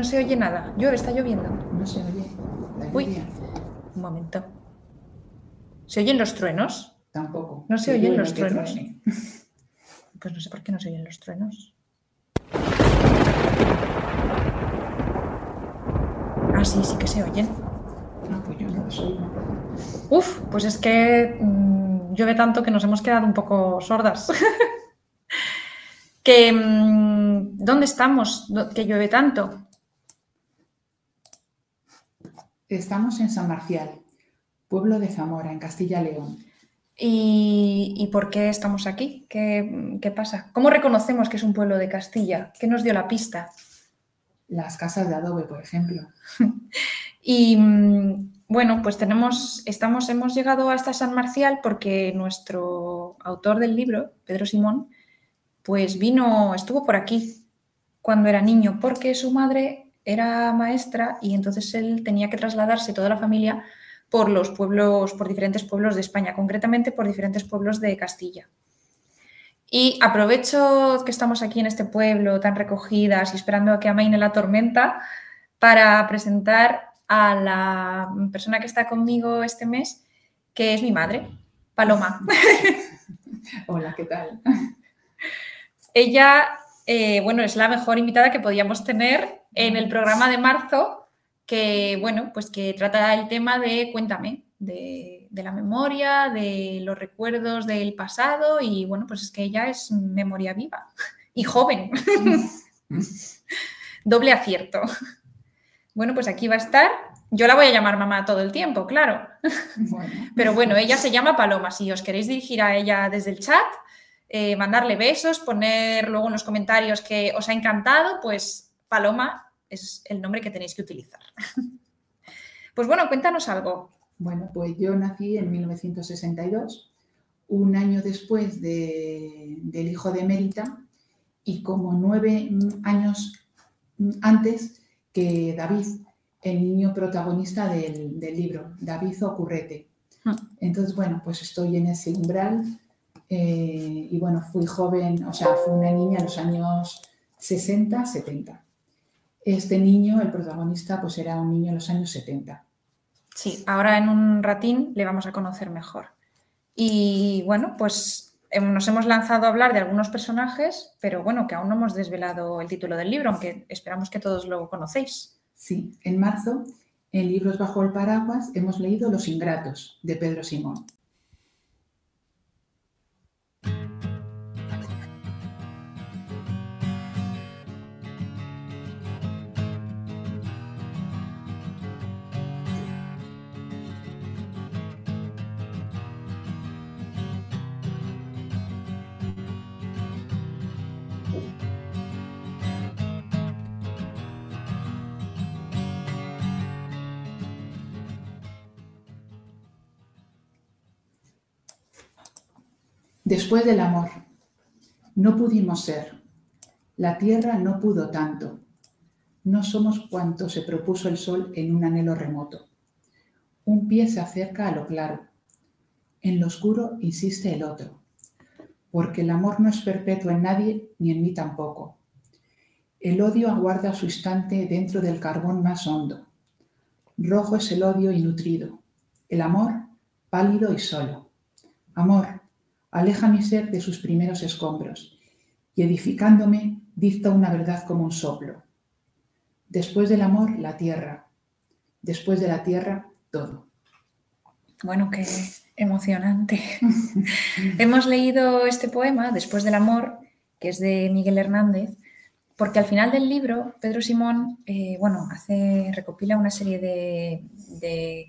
No se oye nada. Llueve, está lloviendo. No se oye. Uy. Un momento. ¿Se oyen los truenos? Tampoco. ¿No se oyen los truenos? truene. Pues no sé por qué no se oyen los truenos. Ah, sí, sí que se oyen. No, pues yo no los oigo. Uf, pues es que mm, llueve tanto que nos hemos quedado un poco sordas. que, mm, ¿Dónde estamos? Que llueve tanto. Estamos en San Marcial, pueblo de Zamora, en Castilla-León. ¿Y, y por qué estamos aquí? ¿Qué, qué pasa? ¿Cómo reconocemos que es un pueblo de Castilla? ¿Qué nos dio la pista? Las casas de adobe, por ejemplo. Y mm, bueno, pues tenemos, estamos, hemos llegado hasta San Marcial porque nuestro autor del libro, Pedro Simón, pues vino, estuvo por aquí cuando era niño, porque su madre era maestra y entonces él tenía que trasladarse toda la familia por los pueblos, por diferentes pueblos de España, concretamente por diferentes pueblos de Castilla. Y aprovecho que estamos aquí en este pueblo tan recogidas y esperando a que amaine la tormenta para presentar a la persona que está conmigo este mes, que es mi madre, Paloma. Hola, ¿qué tal? Ella, eh, bueno, es la mejor invitada que podíamos tener en el programa de marzo, que, bueno, pues que trata el tema de Cuéntame, de, de la memoria, de los recuerdos del pasado y, bueno, pues es que ella es memoria viva y joven. Doble acierto. Bueno, pues aquí va a estar. Yo la voy a llamar mamá todo el tiempo, claro. Bueno, Pero bueno, ella se llama Paloma. Si os queréis dirigir a ella desde el chat, eh, mandarle besos, poner luego en los comentarios que os ha encantado, pues Paloma es el nombre que tenéis que utilizar. Pues bueno, cuéntanos algo. Bueno, pues yo nací en 1962, un año después de- del hijo de Mérita y como nueve años antes que David, el niño protagonista del, del libro, David Ocurrete. Hmm. Entonces, bueno, pues estoy en ese umbral eh, y bueno, fui joven, o sea, fui una niña en los años 60, 70. Este niño, el protagonista, pues era un niño en los años 70. Sí, ahora en un ratín le vamos a conocer mejor. Y bueno, pues em, nos hemos lanzado a hablar de algunos personajes, pero bueno, que aún no hemos desvelado el título del libro, aunque esperamos que todos lo conocéis. Sí, en marzo, en Libros bajo el paraguas, hemos leído Los Ingratos, de Pedro Simón. Después del amor, no pudimos ser. La tierra no pudo tanto. No somos cuanto se propuso el sol en un anhelo remoto. Un pie se acerca a lo claro. En lo oscuro insiste el otro. Porque el amor no es perpetuo en nadie ni en mí tampoco. El odio aguarda su instante dentro del carbón más hondo. Rojo es el odio y nutrido. El amor pálido y solo. Amor, aleja mi ser de sus primeros escombros y edificándome dicta una verdad como un soplo. Después del amor, la tierra. Después de la tierra, todo. Bueno, qué emocionante. Hemos leído este poema, Después del amor, que es de Miguel Hernández, porque al final del libro, Pedro Simón, eh, bueno, hace, recopila una serie de, de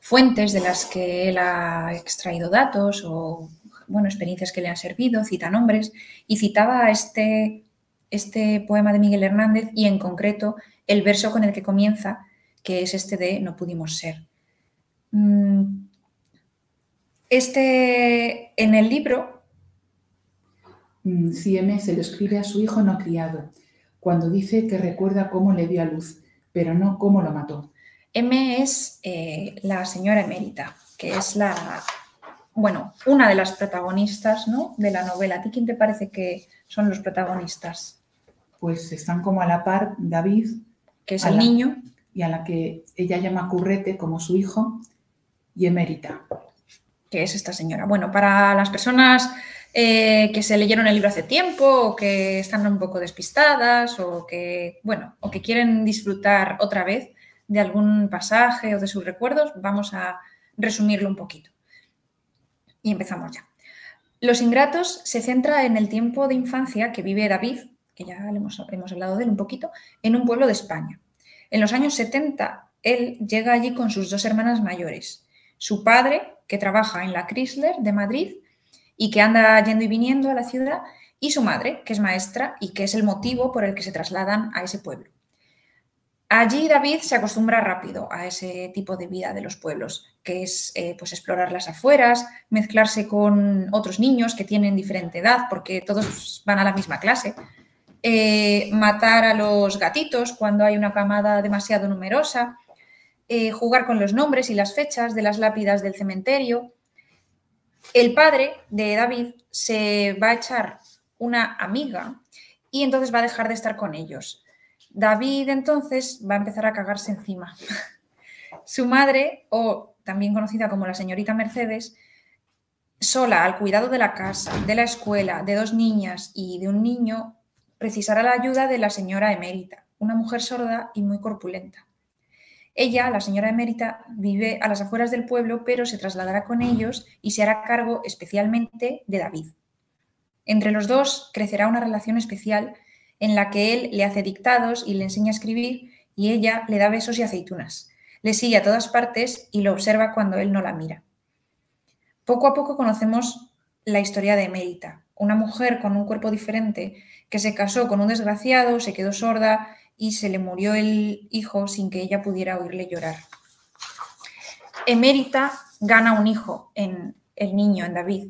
fuentes de las que él ha extraído datos o, bueno, experiencias que le han servido, cita nombres, y citaba este, este poema de Miguel Hernández y en concreto el verso con el que comienza, que es este de No pudimos ser. Mm, Este, en el libro, Mm, Sieme se lo escribe a su hijo no criado, cuando dice que recuerda cómo le dio a luz, pero no cómo lo mató. M es eh, la señora emérita, que es la, bueno, una de las protagonistas ¿no? de la novela. ¿A ti quién te parece que son los protagonistas? Pues están como a la par David que es el la- niño, y a la que ella llama Currete como su hijo y Emérita. que es esta señora. Bueno, para las personas eh, que se leyeron el libro hace tiempo o que están un poco despistadas o que, bueno, o que quieren disfrutar otra vez de algún pasaje o de sus recuerdos, vamos a resumirlo un poquito. Y empezamos ya. Los Ingratos se centra en el tiempo de infancia que vive David, que ya hemos, hemos hablado de él un poquito, en un pueblo de España. En los años 70, él llega allí con sus dos hermanas mayores. Su padre, que trabaja en la Chrysler de Madrid y que anda yendo y viniendo a la ciudad, y su madre, que es maestra y que es el motivo por el que se trasladan a ese pueblo. Allí David se acostumbra rápido a ese tipo de vida de los pueblos, que es eh, pues explorar las afueras, mezclarse con otros niños que tienen diferente edad, porque todos van a la misma clase, eh, matar a los gatitos cuando hay una camada demasiado numerosa, eh, jugar con los nombres y las fechas de las lápidas del cementerio. El padre de David se va a echar una amiga y entonces va a dejar de estar con ellos. David entonces va a empezar a cagarse encima. Su madre, o también conocida como la señorita Mercedes, sola al cuidado de la casa, de la escuela, de dos niñas y de un niño, precisará la ayuda de la señora emérita, una mujer sorda y muy corpulenta. Ella, la señora emérita, vive a las afueras del pueblo, pero se trasladará con ellos y se hará cargo especialmente de David. Entre los dos crecerá una relación especial en la que él le hace dictados y le enseña a escribir y ella le da besos y aceitunas. Le sigue a todas partes y lo observa cuando él no la mira. Poco a poco conocemos la historia de Emérita, una mujer con un cuerpo diferente que se casó con un desgraciado, se quedó sorda y se le murió el hijo sin que ella pudiera oírle llorar. Emérita gana un hijo en el niño, en David,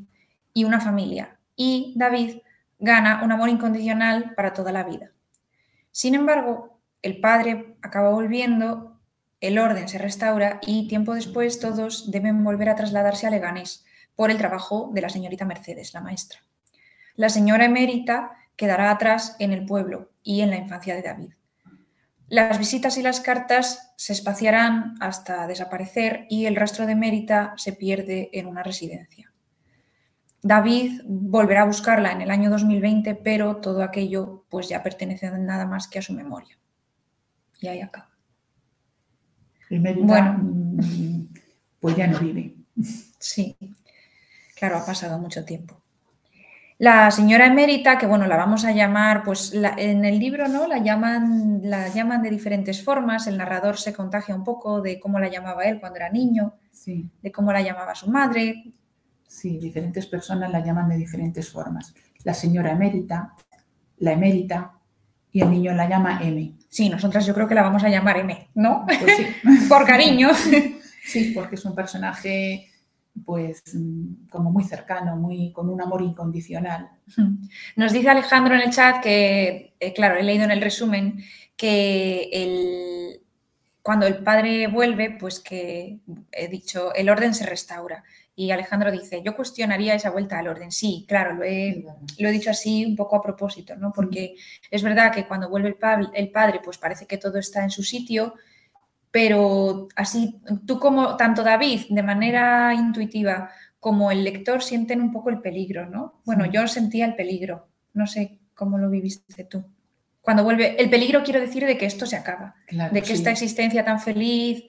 y una familia. Y David gana un amor incondicional para toda la vida. Sin embargo, el padre acaba volviendo, el orden se restaura y tiempo después todos deben volver a trasladarse a Leganés por el trabajo de la señorita Mercedes, la maestra. La señora emérita quedará atrás en el pueblo y en la infancia de David. Las visitas y las cartas se espaciarán hasta desaparecer y el rastro de Emérita se pierde en una residencia. David volverá a buscarla en el año 2020, pero todo aquello pues ya pertenece nada más que a su memoria. Y ahí acaba. Bueno. mm, pues ya no vive. Sí, claro, ha pasado mucho tiempo. La señora emérita, que bueno, la vamos a llamar, pues la- en el libro, ¿no? La llaman, la llaman de diferentes formas. El narrador se contagia un poco de cómo la llamaba él cuando era niño, Sí, de cómo la llamaba su madre. Sí, diferentes personas la llaman de diferentes formas. La señora emérita, la emérita y el niño la llama M. Sí, nosotras yo creo que la vamos a llamar M, ¿no? Pues sí, Por cariño. sí, porque es un personaje pues como muy cercano, muy con un amor incondicional. Nos dice Alejandro en el chat que, eh, claro, he leído en el resumen que el- cuando el padre vuelve, pues que he dicho, el orden se restaura. Y Alejandro dice, yo cuestionaría esa vuelta al orden. Sí, claro, lo he, lo he dicho así un poco a propósito, ¿no? Porque es verdad que cuando vuelve el, padre, pues parece que todo está en su sitio, pero así, tú como, tanto David, de manera intuitiva, como el lector sienten un poco el peligro, ¿no? Bueno, yo sentía el peligro, no sé cómo lo viviste tú. Cuando vuelve, el peligro quiero decir de que esto se acaba, Claro, de que sí. esta existencia tan feliz,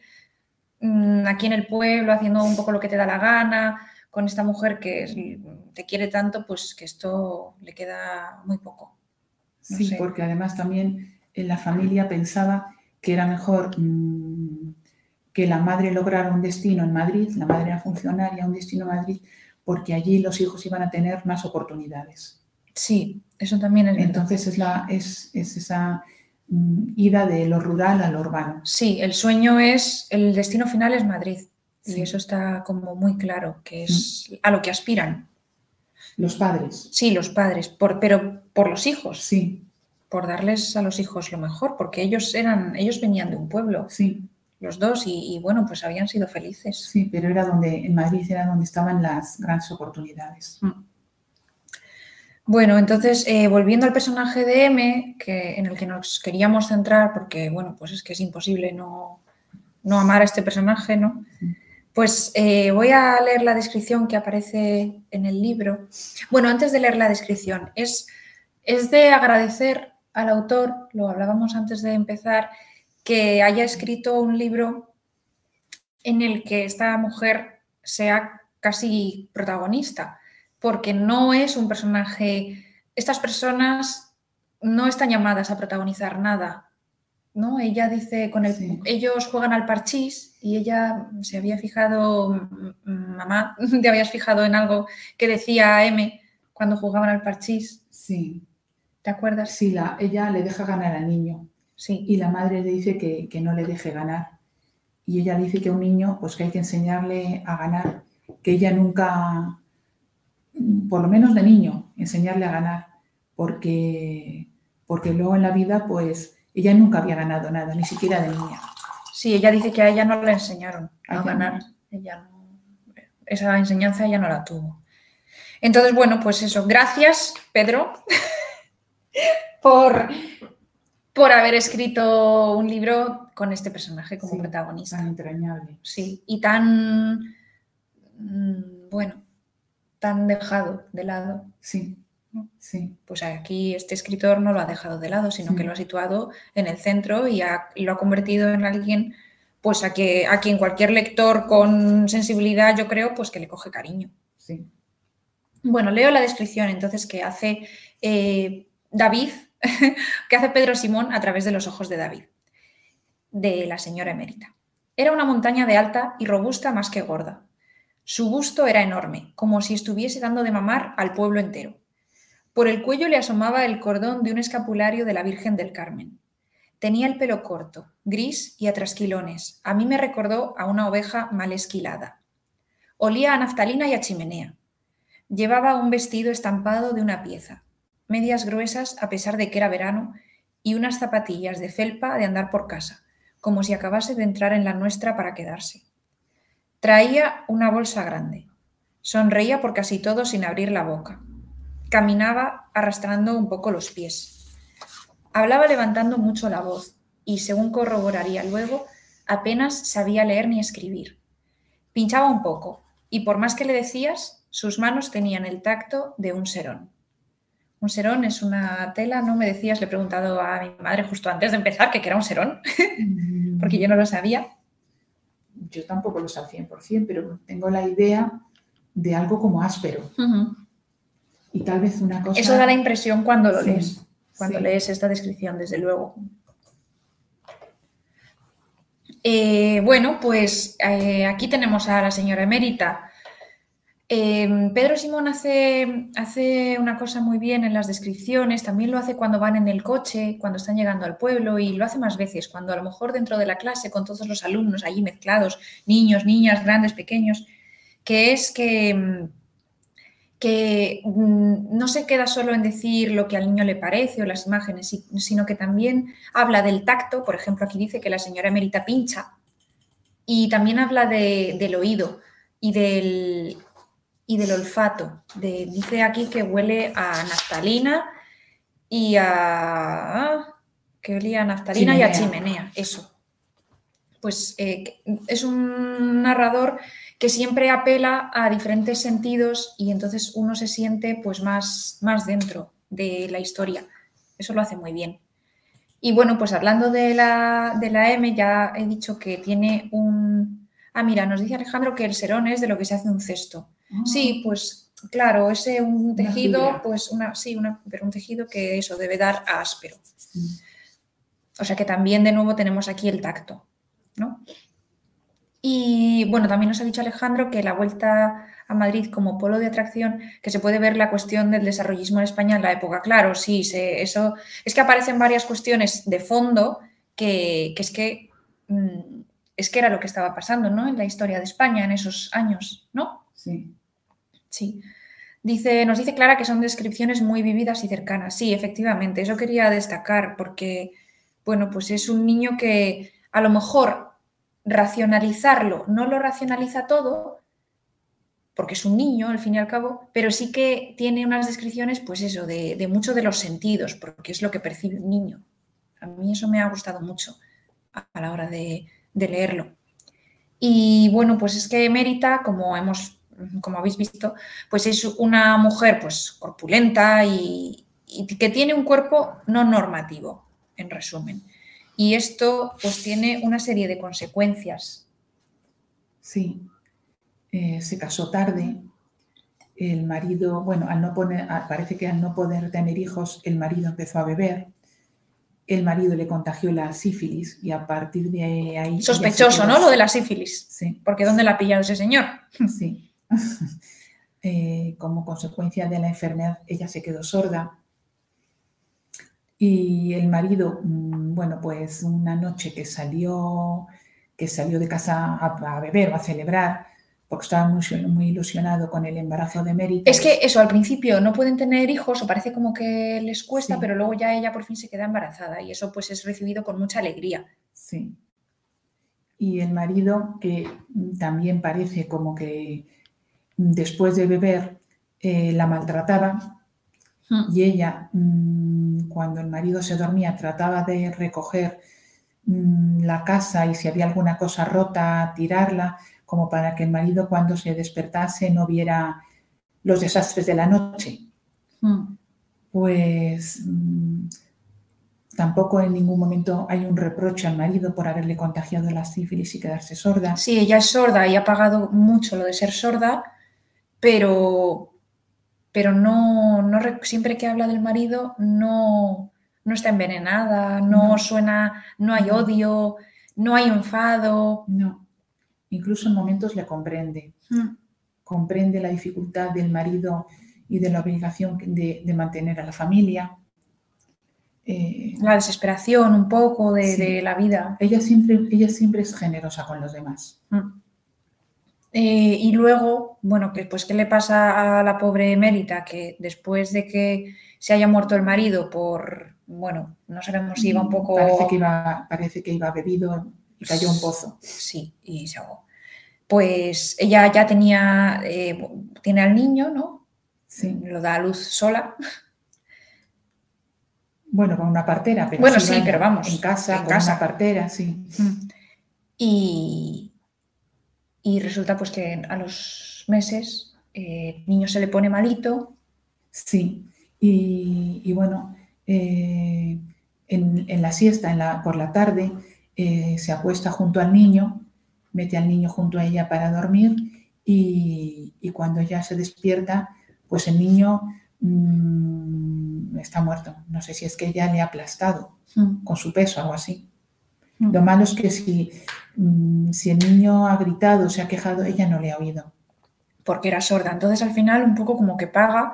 aquí en el pueblo, haciendo un poco lo que te da la gana, con esta mujer que te quiere tanto, pues que esto le queda muy poco. no Sí, sé. porque además también en la familia pensaba que era mejor mm, que la madre lograra un destino en Madrid, la madre era funcionaria, un destino en Madrid, porque allí los hijos iban a tener más oportunidades. Sí, eso también es. Entonces es, la, es, es esa mm, ida de lo rural a lo urbano. Sí, el sueño es, el destino final es Madrid. Sí. Y eso está como muy claro, que es a lo que aspiran. Los padres, Sí, los padres, por, pero por los hijos, sí, por darles a los hijos lo mejor, porque ellos eran, ellos venían de un pueblo, sí, los dos, y, y, bueno, pues habían sido felices. sí, pero era donde, en Madrid era donde estaban las grandes oportunidades. Bueno, entonces, eh, volviendo al personaje de M, que, en el que nos queríamos centrar, porque, bueno, pues es que es imposible no, no amar a este personaje, ¿no? Pues eh, voy a leer la descripción que aparece en el libro. Bueno, antes de leer la descripción, es, es de agradecer al autor, lo hablábamos antes de empezar, que haya escrito un libro en el que esta mujer sea casi protagonista, porque no es un personaje, estas personas no están llamadas a protagonizar nada, ¿no? Ella dice, con el, ellos juegan al parchís y ella se había fijado, mamá, te habías fijado en algo que decía M cuando jugaban al parchís. Sí. ¿Te acuerdas? Sí, la, ella le deja ganar al niño. Sí. Y la madre le dice que, que, no le deje ganar. Y ella dice que a un niño, pues que hay que enseñarle a ganar, que ella nunca, por lo menos de niño, enseñarle a ganar, porque, porque luego en la vida, pues ella nunca había ganado nada, ni siquiera de niña. Sí, ella dice que a ella no le enseñaron a, ganar. Ella esa enseñanza ella no la tuvo. Entonces, bueno, pues eso. Gracias, Pedro, por, por haber escrito un libro con este personaje como protagonista. Tan entrañable. Sí, y tan, mm, bueno, tan dejado de lado. Sí. Sí. Pues aquí este escritor no lo ha dejado de lado, sino que lo ha situado en el centro y, lo ha convertido en alguien pues a, que, a quien cualquier lector con sensibilidad, yo creo, pues que le coge cariño. Sí. Bueno, leo la descripción entonces que hace eh, David, que hace Pedro Simón a través de los ojos de David, de la señora emérita. Era una montaña de alta y robusta más que gorda. Su busto era enorme, como si estuviese dando de mamar al pueblo entero. Por el cuello le asomaba el cordón de un escapulario de la Virgen del Carmen. Tenía el pelo corto, gris y a trasquilones. A mí me recordó a una oveja mal esquilada. Olía a naftalina y a chimenea. Llevaba un vestido estampado de una pieza, medias gruesas a pesar de que era verano, y unas zapatillas de felpa de andar por casa, como si acabase de entrar en la nuestra para quedarse. Traía una bolsa grande. Sonreía por casi todo sin abrir la boca. Caminaba arrastrando un poco los pies. Hablaba levantando mucho la voz y, según corroboraría luego, apenas sabía leer ni escribir. Pinchaba un poco y por más que le decías, sus manos tenían el tacto de un serón. Un serón es una tela, ¿no? Me decías, le he preguntado a mi madre justo antes de empezar que era un serón, porque yo no lo sabía. Yo tampoco lo sé al 100%, pero tengo la idea de algo como áspero. Y tal vez una cosa... Eso da la impresión cuando lo lees, cuando lees esta descripción, desde luego. Eh, bueno, pues eh, aquí tenemos a la señora emérita. Eh, Pedro Simón hace, una cosa muy bien en las descripciones, también lo hace cuando van en el coche, cuando están llegando al pueblo y lo hace más veces, cuando a lo mejor dentro de la clase con todos los alumnos allí mezclados, niños, niñas, grandes, pequeños, que es que mm, mm, no se queda solo en decir lo que al niño le parece o las imágenes, sino que también habla del tacto, por ejemplo, aquí dice que la señora Emérita pincha, y también habla del oído y del, y del olfato. dice aquí que huele a naftalina y a... que olía a naftalina y a chimenea, eso. Pues eh, es un narrador que siempre apela a diferentes sentidos y entonces uno se siente pues más, más dentro de la historia. Eso lo hace muy bien. Y bueno, pues hablando de la, de la M, ya he dicho que tiene un... Ah, mira, nos dice Alejandro que el serón es de lo que se hace un cesto. Ah. Sí, pues claro, ese un tejido, pues una, sí, una, pero un tejido que eso debe dar áspero. Mm. O sea que también de nuevo tenemos aquí el tacto, ¿no? Y bueno, también nos ha dicho Alejandro que la vuelta a Madrid como polo de atracción, que se puede ver la cuestión del desarrollismo en España en la época. Claro, sí, eso es que aparecen varias cuestiones de fondo que, es que mm, es que era lo que estaba pasando, ¿no? En la historia de España en esos años, ¿no? Sí. Sí. Dice, nos dice Clara que son descripciones muy vividas y cercanas. Sí, efectivamente, eso quería destacar porque, bueno, pues es un niño que a lo mejor racionalizarlo no lo racionaliza todo, porque es un niño al fin y al cabo, pero sí que tiene unas descripciones, pues eso, de, de muchos de los sentidos, porque es lo que percibe un niño. A mí eso me ha gustado mucho a la hora de, de leerlo. Y bueno, pues es que Mérita, como hemos, como habéis visto, pues es una mujer pues corpulenta y, que tiene un cuerpo no normativo, en resumen. Y esto pues tiene una serie de consecuencias. Sí, eh, se casó tarde, el marido, bueno, al no poner, parece que al no poder tener hijos, el marido empezó a beber, el marido le contagió la sífilis y a partir de ahí... Sospechoso, ¿no? Lo de la sífilis. Sí. Porque ¿dónde la ha pillado ese señor? Sí. Eh, como consecuencia de la enfermedad, ella se quedó sorda. Y el marido, mm, bueno, pues una noche que salió, que salió de casa a, a beber o a celebrar, porque estaba muy, muy, ilusionado con el embarazo de Mérida. Es que eso, al principio no pueden tener hijos o parece como que les cuesta, sí. pero luego ya ella por fin se queda embarazada y eso pues es recibido con mucha alegría. Sí. Y el marido, que también parece como que después de beber eh, la maltrataba mm. y ella, mmm, cuando el marido se dormía, trataba de recoger mmm, la casa y si había alguna cosa rota, tirarla como para que el marido cuando se despertase no viera los desastres de la noche. Mm. Pues mmm, tampoco en ningún momento hay un reproche al marido por haberle contagiado la sífilis y quedarse sorda. Sí, ella es sorda y ha pagado mucho lo de ser sorda, pero, pero no, no siempre que habla del marido no, no está envenenada, no, no, suena, no hay odio, no hay enfado. No incluso en momentos le comprende. Mm. Comprende la dificultad del marido y de la obligación de, de mantener a la familia. Eh, la desesperación un poco de, sí. de, la vida. Ella siempre, ella siempre es generosa con los demás. Mm. Eh, y luego, bueno, pues, ¿qué le pasa a la pobre Mérita? Que después de que se haya muerto el marido por, bueno, no sabemos si iba un poco... Parece que iba, parece que iba bebido y cayó un pozo. Sí, y se ahogó. Pues ella ya tenía, eh, tiene al niño, ¿no? Sí. Lo da a luz sola. Bueno, con una partera, pero bueno, sí, pero vamos. En casa, en con casa. una partera, sí. Y, y resulta pues que a los meses eh, el niño se le pone malito. Sí, y, y bueno, eh, en, en, la siesta, en la, por la tarde, eh, se acuesta junto al niño, mete al niño junto a ella para dormir y, y cuando ya se despierta, pues el niño mmm, está muerto. No sé si es que ella le ha aplastado mm. con su peso, algo así. Mm. Lo malo es que si, mmm, si el niño ha gritado, se ha quejado, ella no le ha oído. Porque era sorda. Entonces al final un poco como que paga.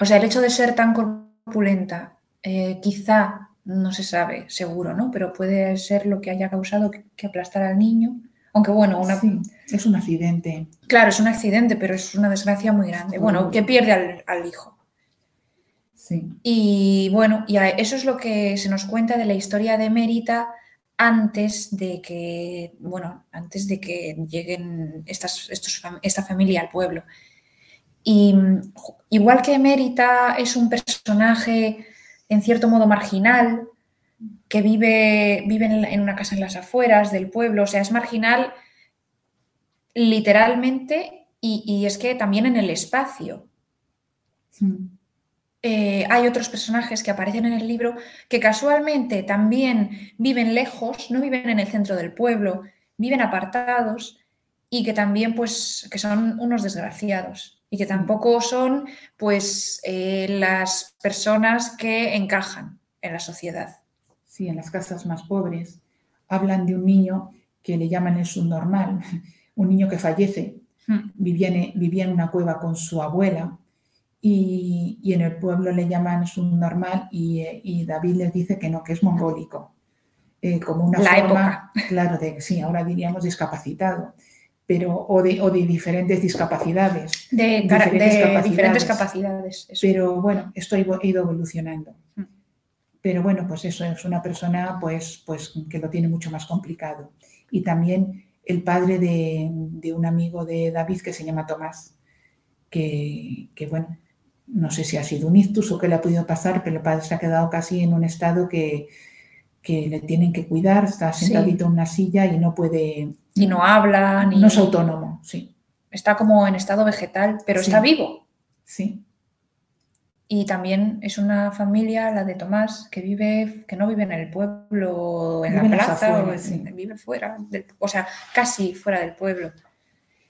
O sea, el hecho de ser tan corpulenta, eh, quizá no se sabe seguro, ¿no? Pero puede ser lo que haya causado que, que aplastar al niño. Aunque bueno, una... sí, es un accidente. Claro, es un accidente, pero es una desgracia muy grande. Bueno, que pierde al, al hijo. Sí. Y bueno, y eso es lo que se nos cuenta de la historia de Mérita antes de que, bueno, antes de que lleguen estas, estos, esta familia al pueblo. Y igual que Mérita es un personaje en cierto modo marginal, que vive, vive en una casa en las afueras del pueblo, o sea, es marginal literalmente y, y es que también en el espacio. Mm. Eh, hay otros personajes que aparecen en el libro que casualmente también viven lejos, no viven en el centro del pueblo, viven apartados y que también pues que son unos desgraciados y que tampoco son pues eh, las personas que encajan en la sociedad. Sí, en las casas más pobres hablan de un niño que le llaman el subnormal, un niño que fallece, Hmm. vivía en, vivía en una cueva con su abuela y, y en el pueblo le llaman subnormal y, eh, y, David les dice que no, que es mongólico, eh, como una la forma, época. claro, de, sí, ahora diríamos discapacitado pero o de, o de diferentes discapacidades. De, diferentes, de capacidades. diferentes capacidades. Eso. Pero bueno, esto ha ido evolucionando. Mm. Pero bueno, pues eso es una persona pues, pues que lo tiene mucho más complicado. Y también el padre de, un amigo de David que se llama Tomás, que, bueno, no sé si ha sido un ictus o qué le ha podido pasar, pero el padre se ha quedado casi en un estado que, le tienen que cuidar, está sentadito en una silla y no puede... Y no habla, ni... No es autónomo, sí. Está como en estado vegetal, pero está vivo. Sí. Y también es una familia, la de Tomás, que vive, que no vive en el pueblo, en la plaza, vive fuera, o sea, casi fuera del pueblo.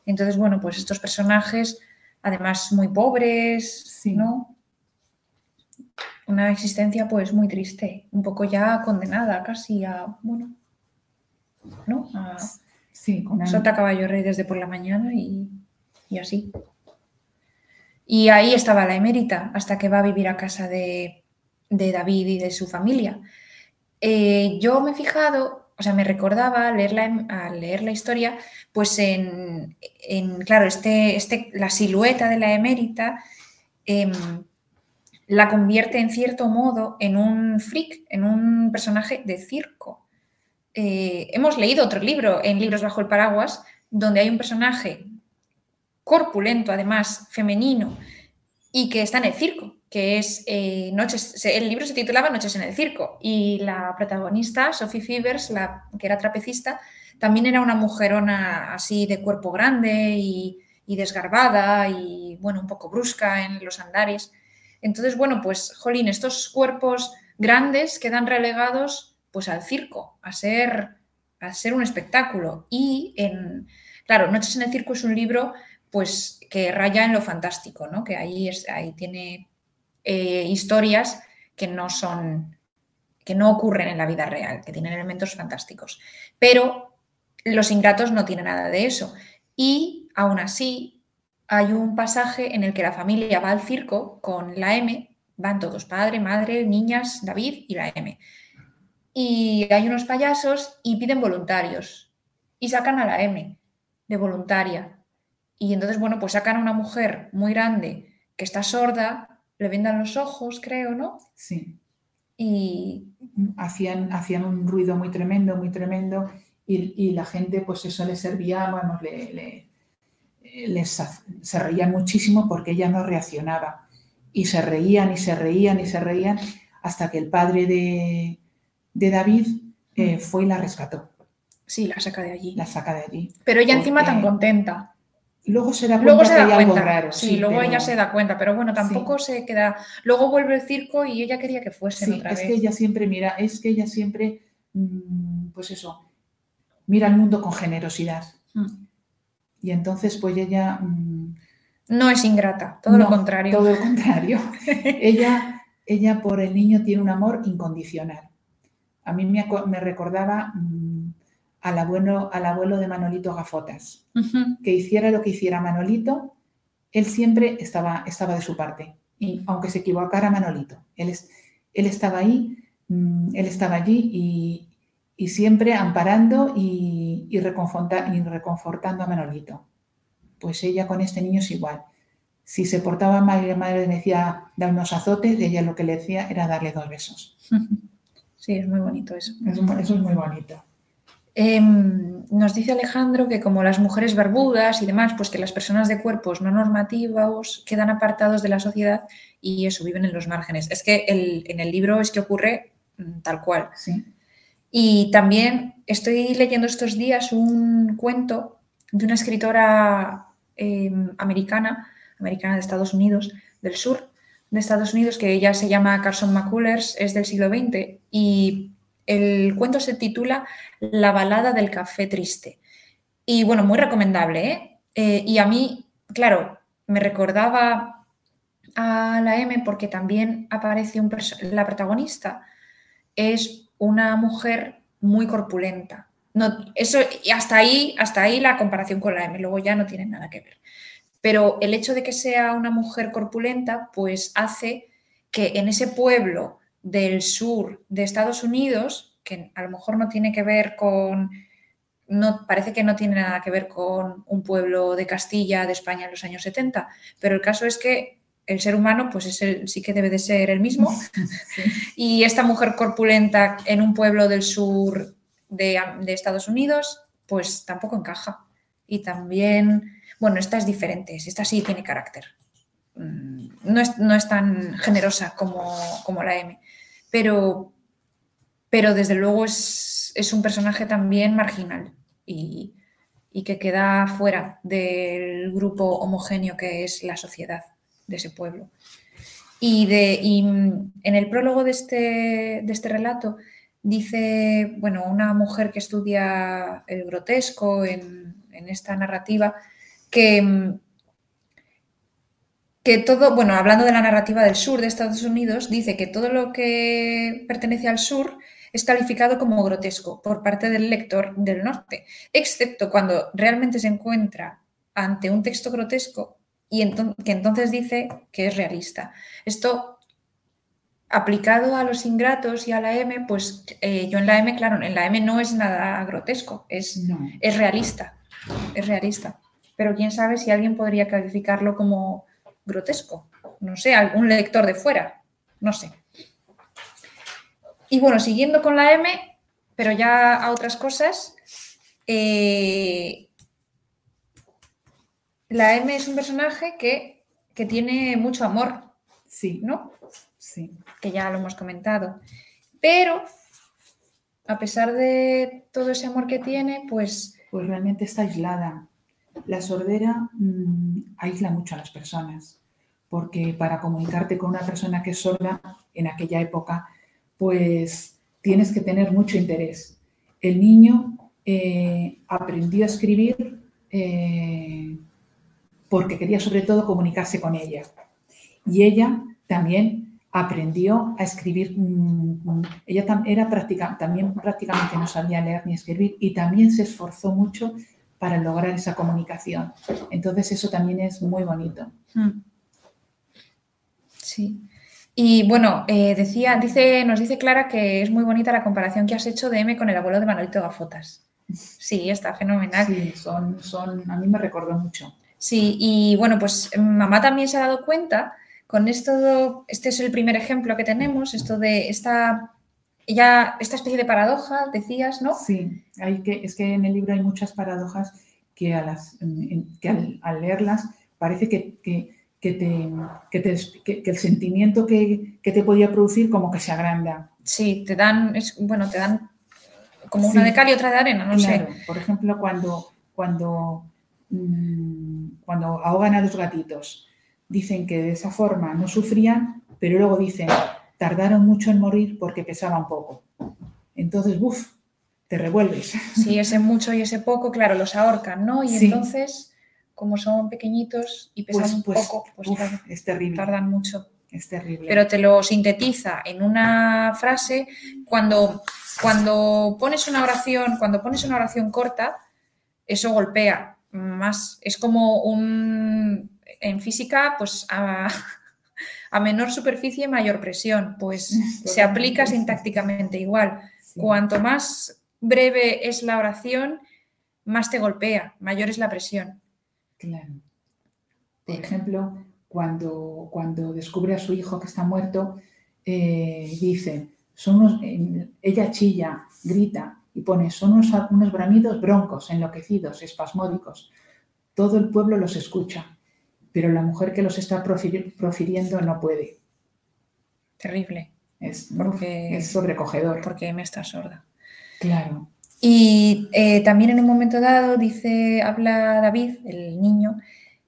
Entonces, bueno, pues estos personajes, además muy pobres, ¿no? Una existencia pues muy triste, un poco ya condenada casi a, bueno, ¿no? A, sí, con Sota Caballo Rey desde por la mañana y, y así. Y ahí estaba la emérita hasta que va a vivir a casa de, David y de su familia. Eh, yo me he fijado, o sea, me recordaba al leer la, leer la historia, pues en, claro, este, este, la silueta de la emérita em, la convierte en cierto modo en un freak, en un personaje de circo. Eh, hemos leído otro libro en Libros bajo el paraguas, donde hay un personaje corpulento, además, femenino, y que está en el circo, que es eh, Noches, el libro se titulaba Noches en el circo, y la protagonista, Sophie Fivers, la, que era trapecista, también era una mujerona así de cuerpo grande y, desgarbada y, bueno, un poco brusca en los andares. Entonces, bueno, pues, jolín, estos cuerpos grandes quedan relegados pues al circo, a ser, a ser un espectáculo. Y en, claro, Noches en el circo es un libro pues que raya en lo fantástico, ¿no? Que ahí, tiene eh, historias que no son, que no ocurren en la vida real, que tienen elementos fantásticos. Pero los ingratos no tienen nada de eso. Y aún así, hay un pasaje en el que la familia va al circo con la M, van todos, padre, madre, niñas, David y la M. Y hay unos payasos y piden voluntarios y sacan a la M de voluntaria. Y entonces, bueno, pues sacan a una mujer muy grande que está sorda, le vendan los ojos, creo, ¿no? Sí. Y hacían, hacían un ruido muy tremendo, muy tremendo, y, la gente, pues eso le servía, vamos, le, se reían muchísimo porque ella no reaccionaba. Y se reían y se reían y se reían hasta que el padre de, David eh, fue y la rescató. Sí, la saca de allí. La saca de allí. Pero ella encima tan contenta. Luego se da cuenta que hay algo raro. Sí, luego ella se da cuenta, pero bueno, tampoco se queda. Luego vuelve el circo y ella quería que fuese sí, es que ella siempre mira, es que ella siempre, mm, pues eso, mira al mundo con generosidad. Mm. Y entonces, pues ella. Mm, no es ingrata, todo lo contrario. Todo lo contrario. ella, ella por el niño tiene un amor incondicional. A mí me, me recordaba al abuelo, al abuelo de Manolito Gafotas, que hiciera lo que hiciera Manolito, él siempre estaba, estaba de su parte, y aunque se equivocara Manolito, él, él estaba ahí, mm, él estaba allí y, siempre amparando y, y, reconfortando a Manolito. Pues ella con este niño es igual. Si se portaba mal y la madre le decía dar unos azotes, ella lo que le decía era darle dos besos. Sí, es muy bonito eso. Eso, eso es muy bonito. Em, nos dice Alejandro que como las mujeres barbudas y demás, pues que las personas de cuerpos no normativos quedan apartados de la sociedad y eso, viven en los márgenes. Es que en el libro es que ocurre mm, tal cual. Sí. Y también estoy leyendo estos días un cuento de una escritora em, americana, americana de Estados Unidos, del sur de Estados Unidos, que ella se llama Carson McCullers, es del siglo XX y el cuento se titula La balada del café triste. Y bueno, muy recomendable. ¿eh? Eh, y a mí, claro, me recordaba a la M porque también aparece la protagonista. Es una mujer muy corpulenta. No, eso, y hasta ahí, hasta ahí la comparación con la M, luego ya no tiene nada que ver. Pero el hecho de que sea una mujer corpulenta, pues hace que en ese pueblo del sur de Estados Unidos, que a lo mejor no tiene que ver con, no, parece que no tiene nada que ver con un pueblo de Castilla, de España en los años 70, pero el caso es que el ser humano pues es el, sí que debe de ser el mismo y esta mujer corpulenta en un pueblo del sur de, de Estados Unidos pues tampoco encaja. Y también, bueno, esta es diferente, esta sí tiene carácter. Mm, no es, no es tan generosa como, como, la M, pero, pero desde luego es, es un personaje también marginal y, y que queda fuera del grupo homogéneo que es la sociedad de ese pueblo. Y, de, en el prólogo de este, de este relato dice, bueno, una mujer que estudia el grotesco en, esta narrativa, que, que todo, bueno, hablando de la narrativa del sur de Estados Unidos, dice que todo lo que pertenece al sur es calificado como grotesco por parte del lector del norte, excepto cuando realmente se encuentra ante un texto grotesco y que entonces dice que es realista. Esto aplicado a los ingratos y a la M, pues eh, yo en la M, claro, en la M no es nada grotesco, es, es realista, es realista. Pero quién sabe si alguien podría calificarlo como grotesco. No sé, algún lector de fuera, no sé. Y bueno, siguiendo con la M, pero ya a otras cosas, eh, la M es un personaje que, tiene mucho amor. Sí. ¿No? Sí. Que ya lo hemos comentado. Pero, a pesar de todo ese amor que tiene, pues... Pues realmente está aislada. La sordera mm, aísla mucho a las personas, porque para comunicarte con una persona que es sorda en aquella época pues tienes que tener mucho interés. El niño eh, aprendió a escribir eh, porque quería sobre todo comunicarse con ella. Y ella también aprendió a escribir. Mm, mm, ella era también prácticamente no sabía leer ni escribir y también se esforzó mucho para lograr esa comunicación. Entonces eso también es muy bonito. Hmm. Sí. Y bueno, eh, decía, dice, nos dice Clara que es muy bonita la comparación que has hecho de M con el abuelo de Manolito Gafotas. Sí, está fenomenal. Sí, son, son, a mí me recordó mucho. Sí, y bueno, pues mamá también se ha dado cuenta con esto, este es el primer ejemplo que tenemos, esto de esta, ya, esta especie de paradoja, decías, ¿no? Sí, hay que, es que en el libro hay muchas paradojas que, a las, que al, leerlas parece que que, te, que, el sentimiento que, te podía producir como que se agranda. Sí, te dan, es, bueno, te dan como una de cal y otra de arena, no sé. Por ejemplo, cuando, cuando, cuando ahogan a los gatitos, dicen que de esa forma no sufrían, pero luego dicen, tardaron mucho en morir porque pesaban poco. Entonces, uff, te revuelves. Sí, ese mucho y ese poco, claro, los ahorcan, ¿no? Y entonces como son pequeñitos y pesan pues, un pues, poco, pues es terrible. tardan mucho. Es terrible. Pero te lo sintetiza en una frase cuando, cuando pones una oración, cuando pones una oración corta, eso golpea más. Es como un en física, pues a, menor superficie, mayor presión. Pues se aplica sintácticamente igual. Cuanto más breve es la oración, más te golpea, mayor es la presión. Claro. Por ejemplo, cuando, cuando descubre a su hijo que está muerto, eh, dice, son eh, ella chilla, grita y pone, son unos, unos bramidos broncos, enloquecidos, espasmódicos. Todo el pueblo los escucha, pero la mujer que los está profiriendo no puede. Terrible. Es, porque, es sobrecogedor. Porque me está sorda. Claro. Y eh, también en un momento dado dice, habla David, el niño,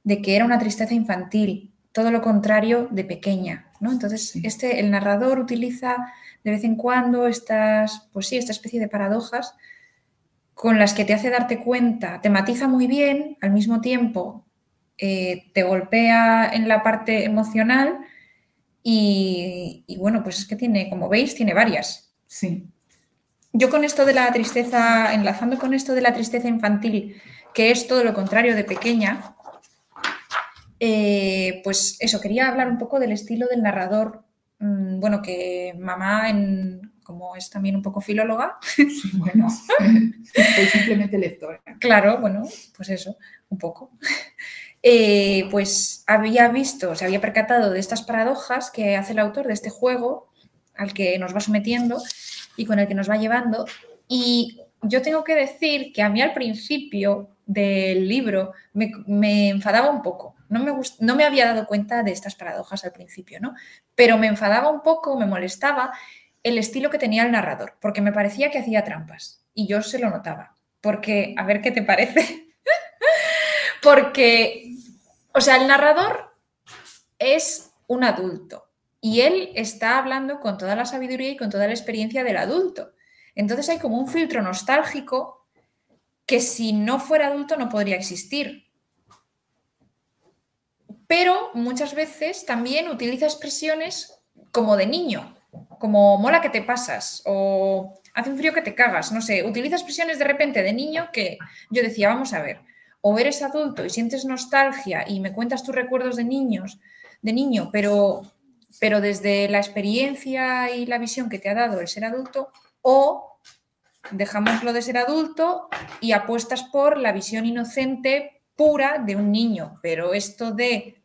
de que era una tristeza infantil, todo lo contrario de pequeña. ¿No? Entonces, este, el narrador utiliza de vez en cuando estas, pues sí, esta especie de paradojas con las que te hace darte cuenta, te matiza muy bien, al mismo tiempo eh, te golpea en la parte emocional y, y, bueno, pues es que tiene, como veis, tiene varias. Sí yo con esto de la tristeza, enlazando con esto de la tristeza infantil, que es todo lo contrario de pequeña, eh, pues eso, quería hablar un poco del estilo del narrador. Mm, bueno, que mamá, en, como es también un poco filóloga. Bueno, soy simplemente lectora. Claro, bueno, pues eso, un poco. Eh, pues había visto, se había percatado de estas paradojas que hace el autor de este juego al que nos va sometiendo y con el que nos va llevando. Y yo tengo que decir que a mí al principio del libro me, enfadaba un poco. No me, no me había dado cuenta de estas paradojas al principio, ¿no? Pero me enfadaba un poco, me molestaba el estilo que tenía el narrador, porque me parecía que hacía trampas y yo se lo notaba. Porque, a ver qué te parece. porque, o sea, el narrador es un adulto y él está hablando con toda la sabiduría y con toda la experiencia del adulto. Entonces hay como un filtro nostálgico que si no fuera adulto no podría existir. Pero muchas veces también utiliza expresiones como de niño, como mola que te pasas o hace un frío que te cagas, no sé, utiliza expresiones de repente de niño que yo decía, vamos a ver, o eres adulto y sientes nostalgia y me cuentas tus recuerdos de niños, de niño, pero, pero desde la experiencia y la visión que te ha dado el ser adulto, o dejamos lo de ser adulto y apuestas por la visión inocente pura de un niño. Pero esto de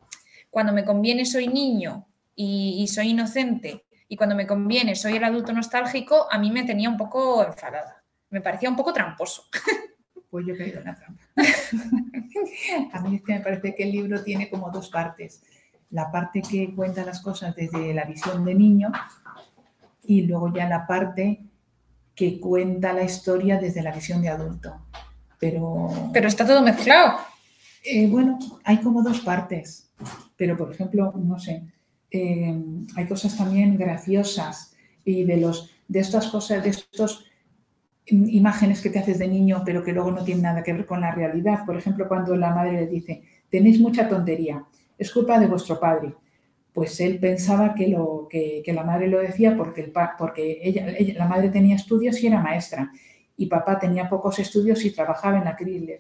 cuando me conviene soy niño y, soy inocente y cuando me conviene soy el adulto nostálgico, a mí me tenía un poco enfadada. Me parecía un poco tramposo. Pues yo he caído en la trampa. a mí es que me parece que el libro tiene como dos partes. La parte que cuenta las cosas desde la visión de niño y luego ya la parte que cuenta la historia desde la visión de adulto. Pero, pero está todo mezclado. Eh, bueno, hay como dos partes, pero por ejemplo, no sé, eh, hay cosas también graciosas y de, los, de estas cosas, de estos imágenes que te haces de niño, pero que luego no tienen nada que ver con la realidad. Por ejemplo, cuando la madre le dice, tenéis mucha tontería, es culpa de vuestro padre pues él pensaba que, lo, que, la madre lo decía porque, el, porque ella, la madre tenía estudios y era maestra, y papá tenía pocos estudios y trabajaba en la Chrysler.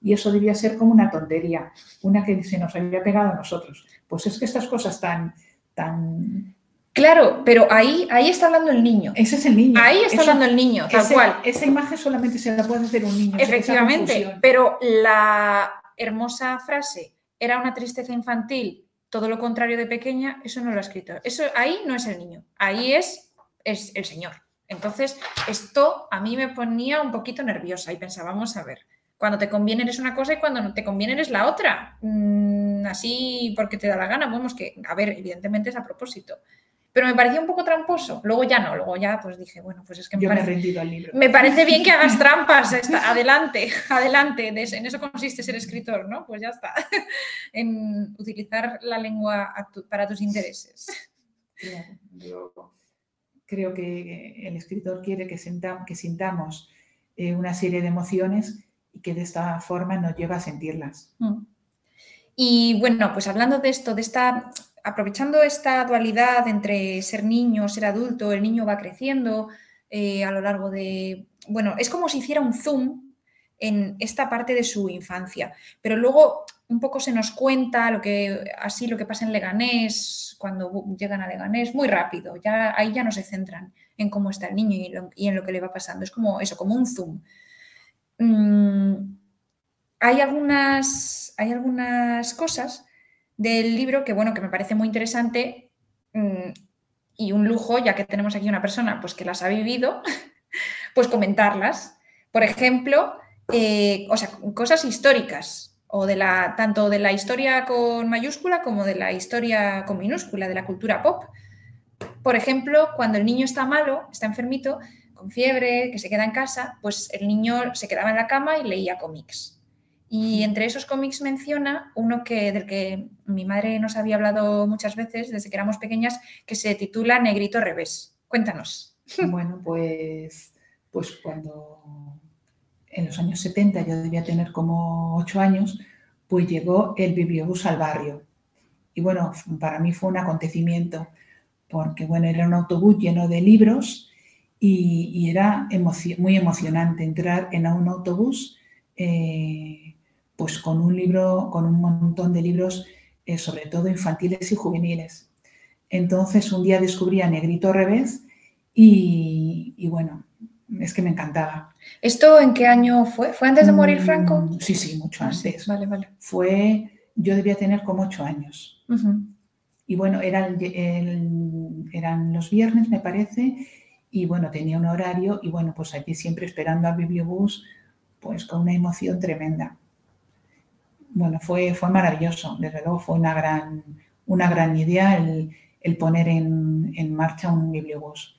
Y eso debía ser como una tontería, una que se nos había pegado a nosotros. Pues es que estas cosas tan... tan Claro, pero ahí, ahí está hablando el niño. Ese es el niño. Ahí está hablando el niño, tal cual. Esa imagen solamente se la puede hacer un niño. Efectivamente, pero la hermosa frase, era una tristeza infantil todo lo contrario de pequeña, eso no lo ha escrito. Eso ahí no es el niño, ahí es, es el señor. Entonces, esto a mí me ponía un poquito nerviosa y pensaba, vamos a ver, cuando te conviene eres una cosa y cuando no te conviene eres la otra. Mm, así porque te da la gana, vamos que, a ver, evidentemente es a propósito pero me parecía un poco tramposo. Luego ya no, luego ya pues dije, bueno, pues es que me, parece, rendido al libro. me parece bien que hagas trampas, adelante, adelante, en eso consiste ser escritor, ¿no? Pues ya está, en utilizar la lengua para tus intereses. yo creo que el escritor quiere que, que sintamos eh, una serie de emociones y que de esta forma nos lleva a sentirlas. Mm. Y bueno, pues hablando de esto, de esta aprovechando esta dualidad entre ser niño, ser adulto, el niño va creciendo eh, a lo largo de... Bueno, es como si hiciera un zoom en esta parte de su infancia, pero luego un poco se nos cuenta lo que así lo que pasa en Leganés cuando llegan a Leganés muy rápido, ya ahí ya no se centran en cómo está el niño y, en lo que le va pasando, es como eso, como un zoom. Mm, hay algunas hay algunas cosas del libro que, bueno, que me parece muy interesante mm, y un lujo, ya que tenemos aquí una persona pues, que las ha vivido, pues comentarlas. Por ejemplo, eh, o sea, cosas históricas, o de la, tanto de la historia con mayúscula como de la historia con minúscula, de la cultura pop. Por ejemplo, cuando el niño está malo, está enfermito, con fiebre, que se queda en casa, pues el niño se quedaba en la cama y leía cómics. Y entre esos cómics menciona uno que, del que mi madre nos había hablado muchas veces desde que éramos pequeñas, que se titula Negrito Revés. Cuéntanos. Bueno, pues, pues cuando en los años 70 yo debía tener como ocho años, pues llegó el bibliobús al barrio. Y bueno, para mí fue un acontecimiento, porque bueno, era un autobús lleno de libros y, era muy emocionante entrar en un autobús. Eh, pues con un libro, con un montón de libros, eh, sobre todo infantiles y juveniles. Entonces un día descubrí a Negrito Revés y, bueno, es que me encantaba. ¿Esto en qué año fue? ¿Fue antes de morir Franco? Mm, sí, sí, mucho ah, antes. vale, vale. Fue, yo debía tener como ocho años. Y bueno, eran, eran los viernes, me parece, y bueno, tenía un horario y bueno, pues aquí siempre esperando al bibliobús, pues con una emoción tremenda. Bueno, fue, fue maravilloso, desde luego fue una gran, una gran idea el, poner en, en, marcha un bibliobús.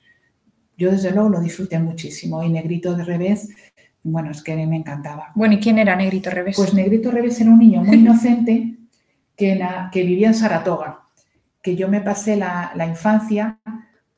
Yo desde luego lo disfruté muchísimo y Negrito de Revés, bueno, es que me encantaba. Bueno, ¿y quién era Negrito Revés? Pues Negrito Revés era un niño muy inocente que, que vivía en Saratoga, que yo me pasé la, la infancia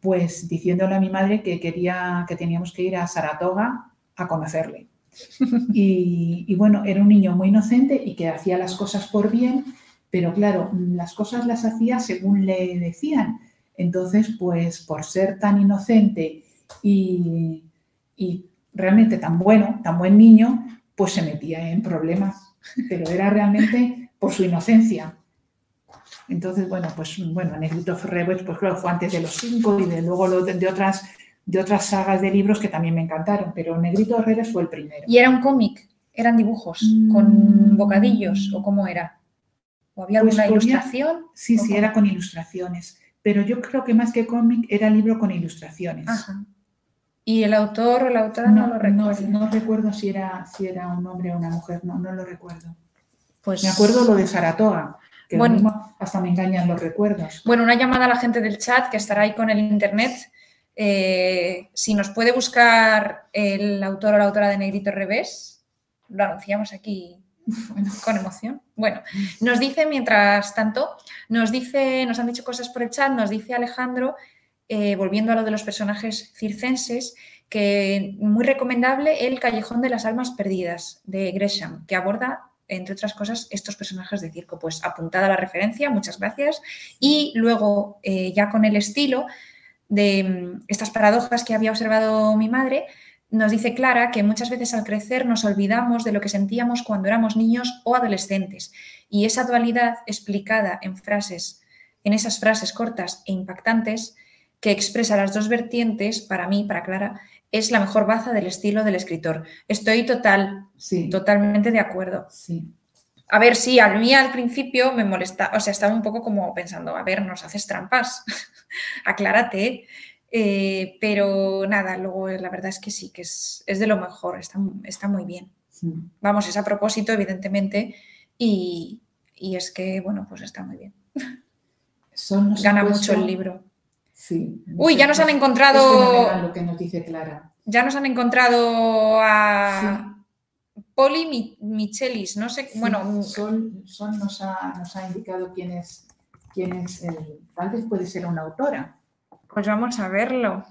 pues diciéndole a mi madre que quería que teníamos que ir a Saratoga a conocerle. Y, bueno, era un niño muy inocente y que hacía las cosas por bien, pero claro, las cosas las hacía según le decían. Entonces, pues por ser tan inocente y, y realmente tan bueno, tan buen niño, pues se metía en problemas, pero era realmente por su inocencia. Entonces, bueno, pues bueno, Negrito Ferrer, pues claro, fue antes de los cinco y de luego lo de, otras, de otras sagas de libros que también me encantaron, pero Negrito Ferrer fue el primero. ¿Y era un cómic? ¿Eran dibujos con mm. bocadillos o cómo era? ¿O había pues alguna ilustración? Sí, sí, era con ilustraciones, pero yo creo que más que cómic era libro con ilustraciones. Ajá. ¿Y el autor o la autora no, lo recuerdo? No, recuerdo si era, si era un hombre o una mujer, no, no lo recuerdo. Pues... Me acuerdo lo de Saratoga, bueno, hasta me engañan los recuerdos. Bueno, una llamada a la gente del chat que estará ahí con el internet. Eh, si nos puede buscar el autor o la autora de Negrito Revés, lo anunciamos aquí con emoción. Bueno, nos dice, mientras tanto, nos dice, nos han dicho cosas por el chat, nos dice Alejandro, eh, volviendo a lo de los personajes circenses, que muy recomendable el Callejón de las Almas Perdidas de Gresham, que aborda entre otras cosas, estos personajes de circo. Pues apuntada la referencia, muchas gracias. Y luego, eh, ya con el estilo de mm, estas paradojas que había observado mi madre, nos dice Clara que muchas veces al crecer nos olvidamos de lo que sentíamos cuando éramos niños o adolescentes. Y esa dualidad explicada en frases, en esas frases cortas e impactantes, que expresa las dos vertientes, para mí, para Clara, es la mejor baza del estilo del escritor. Estoy total, sí. totalmente de acuerdo. Sí. A ver, sí, a mí al principio me molesta, o sea, estaba un poco como pensando, a ver, nos haces trampas, aclárate. Eh, pero nada, luego la verdad es que sí, que es, de lo mejor, está, está muy bien. Vamos, es a propósito, evidentemente, y, es que, bueno, pues está muy bien. Gana mucho el libro. Uy, ya nos han encontrado. lo que nos dice Clara. Ya nos han encontrado a Poli Michelis, no sé, bueno. Sol, nos, ha, indicado quién es, quién es el. Tal vez puede ser una autora. Pues vamos a verlo.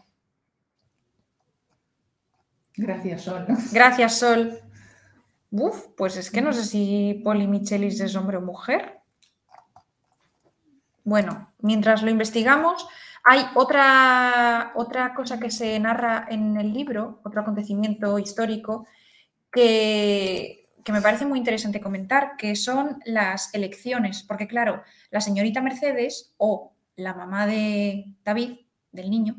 Gracias, Sol. Gracias, Sol. Uf, pues es que no sé si Poli Michelis es hombre o mujer. Bueno, mientras lo investigamos, hay otra, otra cosa que se narra en el libro, otro acontecimiento histórico, que, que me parece muy interesante comentar, que son las elecciones, porque claro, la señorita Mercedes o la mamá de David, del niño,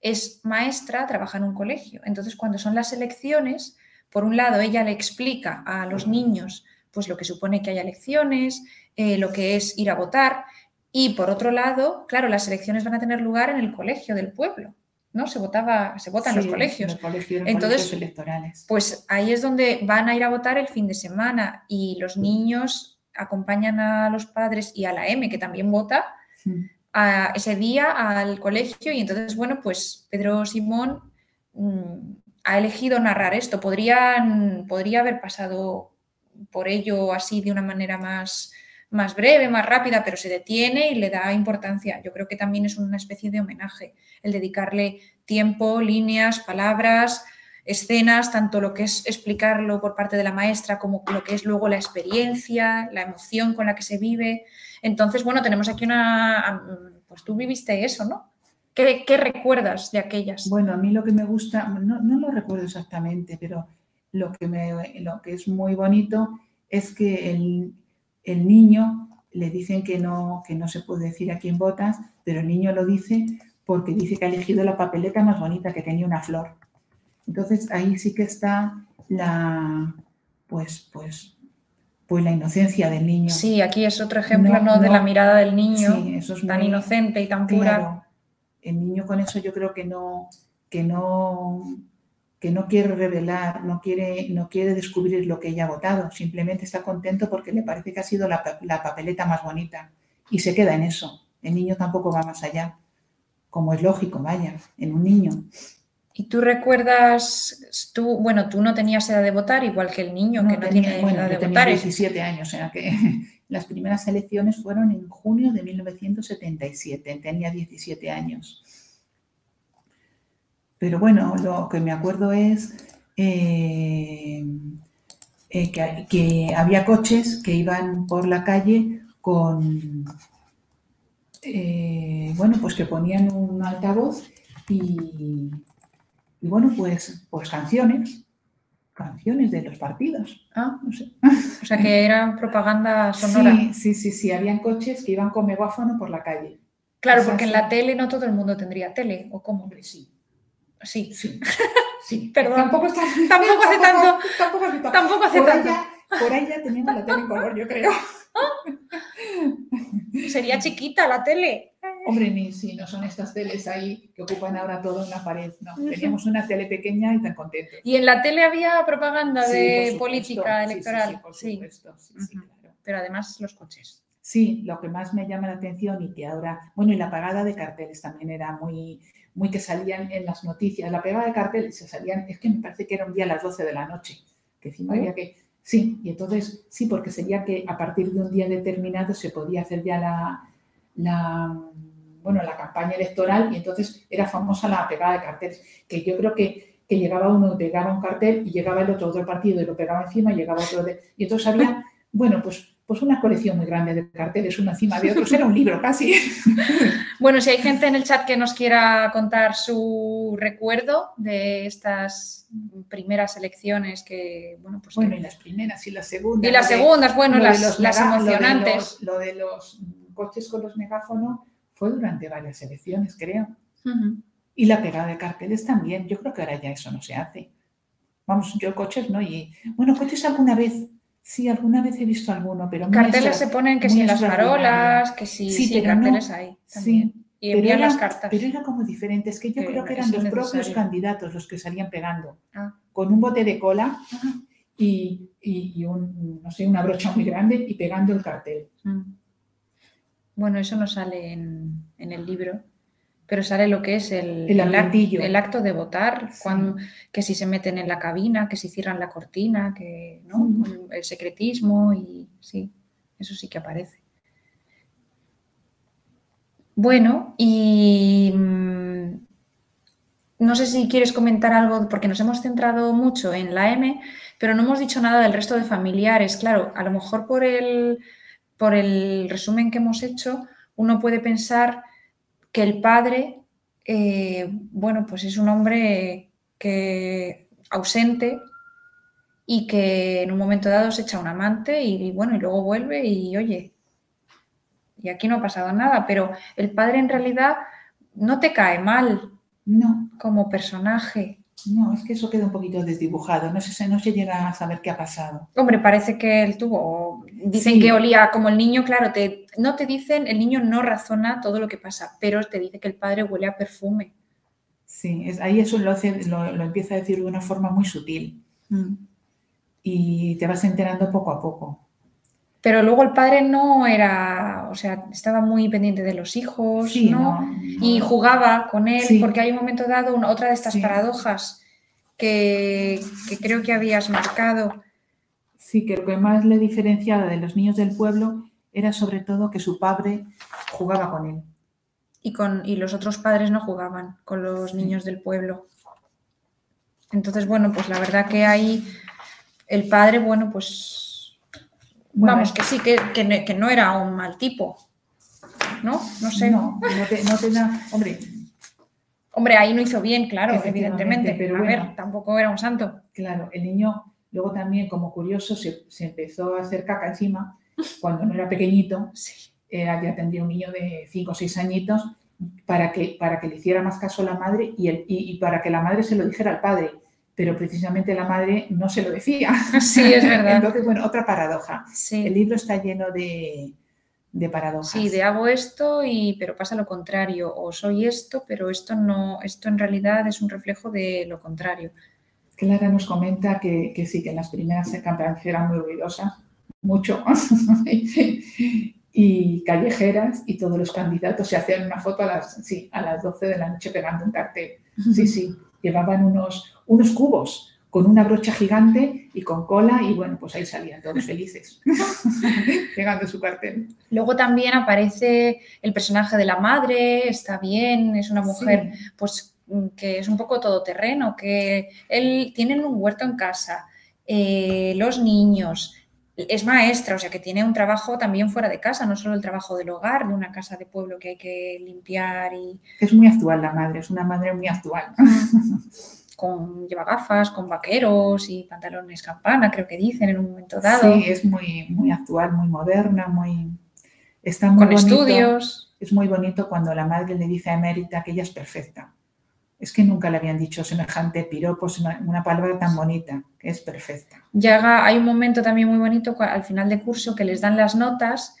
es maestra, trabaja en un colegio. Entonces, cuando son las elecciones, por un lado, ella le explica a los niños pues lo que supone que haya elecciones, eh, lo que es ir a votar, y por otro lado, claro, las elecciones van a tener lugar en el colegio del pueblo, ¿no? Se votaba, se vota en los colegios. Entonces, electorales. pues ahí es donde van a ir a votar el fin de semana y los niños acompañan a los padres y a la M, que también vota, a ese día al colegio y entonces, bueno, pues Pedro Simón mm, ha elegido narrar esto. Podrían, podría haber pasado por ello así de una manera más más breve, más rápida, pero se detiene y le da importancia. Yo creo que también es una especie de homenaje el dedicarle tiempo, líneas, palabras, escenas, tanto lo que es explicarlo por parte de la maestra como lo que es luego la experiencia, la emoción con la que se vive. Entonces, bueno, tenemos aquí una... Pues tú viviste eso, ¿no? ¿Qué, recuerdas de aquellas? Bueno, a mí lo que me gusta, no, no lo recuerdo exactamente, pero lo que, me, lo que es muy bonito es que el, el niño le dicen que no, que no se puede decir a quién votas, pero el niño lo dice porque dice que ha elegido la papeleta más bonita, que tenía una flor. Entonces ahí sí que está la, pues, pues, pues la inocencia del niño. Sí, aquí es otro ejemplo no, de la mirada del niño, tan inocente y tan pura. El niño con eso yo creo que no, que no, que no quiere revelar, no quiere, no quiere descubrir lo que ella ha votado, simplemente está contento porque le parece que ha sido la, la papeleta más bonita y se queda en eso. El niño tampoco va más allá, como es lógico, vaya, en un niño. ¿Y tú recuerdas, tú, bueno, tú no tenías edad de votar, igual que el niño que no tiene edad de tenía 17 años, o sea que las primeras elecciones fueron en junio de 1977, tenía 17 años. Pero bueno, lo que me acuerdo es eh, eh, que, había coches que iban por la calle con, eh, bueno, pues que ponían un altavoz y, y bueno, pues, pues canciones, canciones de los partidos. Ah, no sé. O sea que era propaganda sonora. Sí, sí, sí, sí, habían coches que iban con megáfono por la calle. Claro, porque en la tele no todo el mundo tendría tele, ¿o cómo? Hombre, sí. Sí. Sí. sí. Perdón. Tampoco, está, tampoco hace tanto. Tampoco, hace, tampoco hace por tanto. Ahí ya, por ahí ya teníamos la tele en color, yo creo. Sería chiquita la tele. Hombre, ni si no son estas teles ahí que ocupan ahora toda una pared. No, teníamos una tele pequeña y tan contentos. Y en la tele había propaganda Sí, de supuesto. política Sí, sí, electoral. Sí, por Sí, supuesto. Sí, sí, claro. pero además los coches. Sí, lo que más me llama la atención y que ahora, bueno, y la pagada de carteles también era muy, muy que salían en las noticias. La pegada de carteles se salían, es que me parece que era un día a las 12 de la noche, que encima había que, sí, y entonces sí, porque sería que a partir de un día determinado se podía hacer ya la, la bueno, la campaña electoral y entonces era famosa la pegada de carteles, que yo creo que, que llegaba uno, pegaba un cartel y llegaba el otro otro partido y lo pegaba encima y llegaba otro de, y entonces había, bueno, pues pues una colección muy grande de carteles, uno encima de otros, era un libro casi. Bueno, si hay gente en el chat que nos quiera contar su recuerdo de estas primeras elecciones que, bueno, pues... Bueno, que- y las primeras y las segundas. y las de- segundas, bueno, las, los las mega- lo de emocionantes. los- Lo de, los, coches con los megáfonos fue durante varias elecciones, creo. Y la pegada de carteles también. Yo creo que ahora ya eso no se hace. Vamos, yo coches no. Y bueno, coches alguna vez. Sí, alguna vez he visto alguno, pero Carteles extra- se ponen que si en las farolas, que si Sí, sí, pero no- carteles hay también. y envían las cartas. Pero era como diferente. Es que yo creo que eran los propios candidatos los que salían pegando. Ah. Con un bote de cola y, y- y un, no sé, una brocha muy grande y pegando el cartel. Mm. Bueno, eso no sale en, en el libro, pero sale lo que es el, El acto de votar, Sí. cuando- que si se meten en la cabina, que si cierran la cortina, que ¿no? El secretismo y sí, eso sí que aparece. Bueno, y mm, no sé si quieres comentar algo, porque nos hemos centrado mucho en la M, pero no hemos dicho nada del resto de familiares. Claro, a lo mejor por el, por el resumen que hemos hecho, uno puede pensar que el padre, eh, bueno, pues es un hombre que ausente y que en un momento dado se echa un amante y, bueno, y luego vuelve y oye, y aquí no ha pasado nada, pero el padre en realidad no te cae mal No, como personaje. No, es que eso queda un poquito desdibujado. No se, no se llega a saber qué ha pasado. Hombre, parece que él tuvo. Dicen Sí. que olía como el niño, claro, te, no te dicen, el niño no razona todo lo que pasa, pero te dice que el padre huele a perfume. Sí, es, ahí eso lo, hace, lo, lo empieza a decir de una forma muy sutil y te vas enterando poco a poco. Pero luego el padre no era, o sea, estaba muy pendiente de los hijos, Sí, ¿no? no, Y jugaba con él, Sí. porque hay un momento dado, una- otra de estas Sí. paradojas que, que creo que habías marcado. Sí, que lo que más le diferenciaba de los niños del pueblo era sobre todo que su padre jugaba con él. y, con, y los otros padres no jugaban con los niños del pueblo. Entonces, bueno, pues la verdad que ahí el padre, bueno, pues Bueno, vamos, que sí, que, que no era un mal tipo, ¿no? No sé. No, no te, no te da. Hombre, Hombre, ahí no hizo bien, claro, evidentemente, pero a bueno. ver, tampoco era un santo. claro, el niño luego también, como curioso, se, se empezó a hacer caca encima cuando no era pequeñito. Sí. Era, ya tendría un niño de 5 o 6 añitos para que, para que le hiciera más caso a la madre y, el, y, y para que la madre se lo dijera al padre. Pero precisamente la madre no se lo decía. Sí, es verdad. Entonces, bueno, otra paradoja. El Sí. libro está lleno de, de paradojas. Sí, de hago esto y pero pasa lo contrario, o soy esto, pero esto no, esto en realidad es un reflejo de lo contrario. Clara nos comenta que, que sí, que en las primeras campañas eran muy ruidosas, mucho, y callejeras, y todos los candidatos se hacían una foto a las, sí, a las 12 de la noche pegando un cartel. Sí, sí, llevaban unos, unos cubos con una brocha gigante y con cola y bueno, pues ahí salían todos felices, pegando su cartel. Luego también aparece el personaje de la madre, está bien, es una mujer pues que es un poco todoterreno, que él tienen un huerto en casa, eh, los niños, es maestra, o sea que tiene un trabajo también fuera de casa, no solo el trabajo del hogar, de una casa de pueblo que hay que limpiar y... Es muy actual la madre, es una madre muy actual. Con, lleva gafas, con vaqueros y pantalones campana, creo que dicen en un momento dado. Sí, es muy, muy actual, muy moderna, muy... Está muy con bonito. estudios. Es muy bonito cuando la madre le dice a Emérita que ella es perfecta. Es que nunca le habían dicho semejante piropos, una, palabra tan bonita, que es perfecta. Llega, hay un momento también muy bonito al final de curso que les dan las notas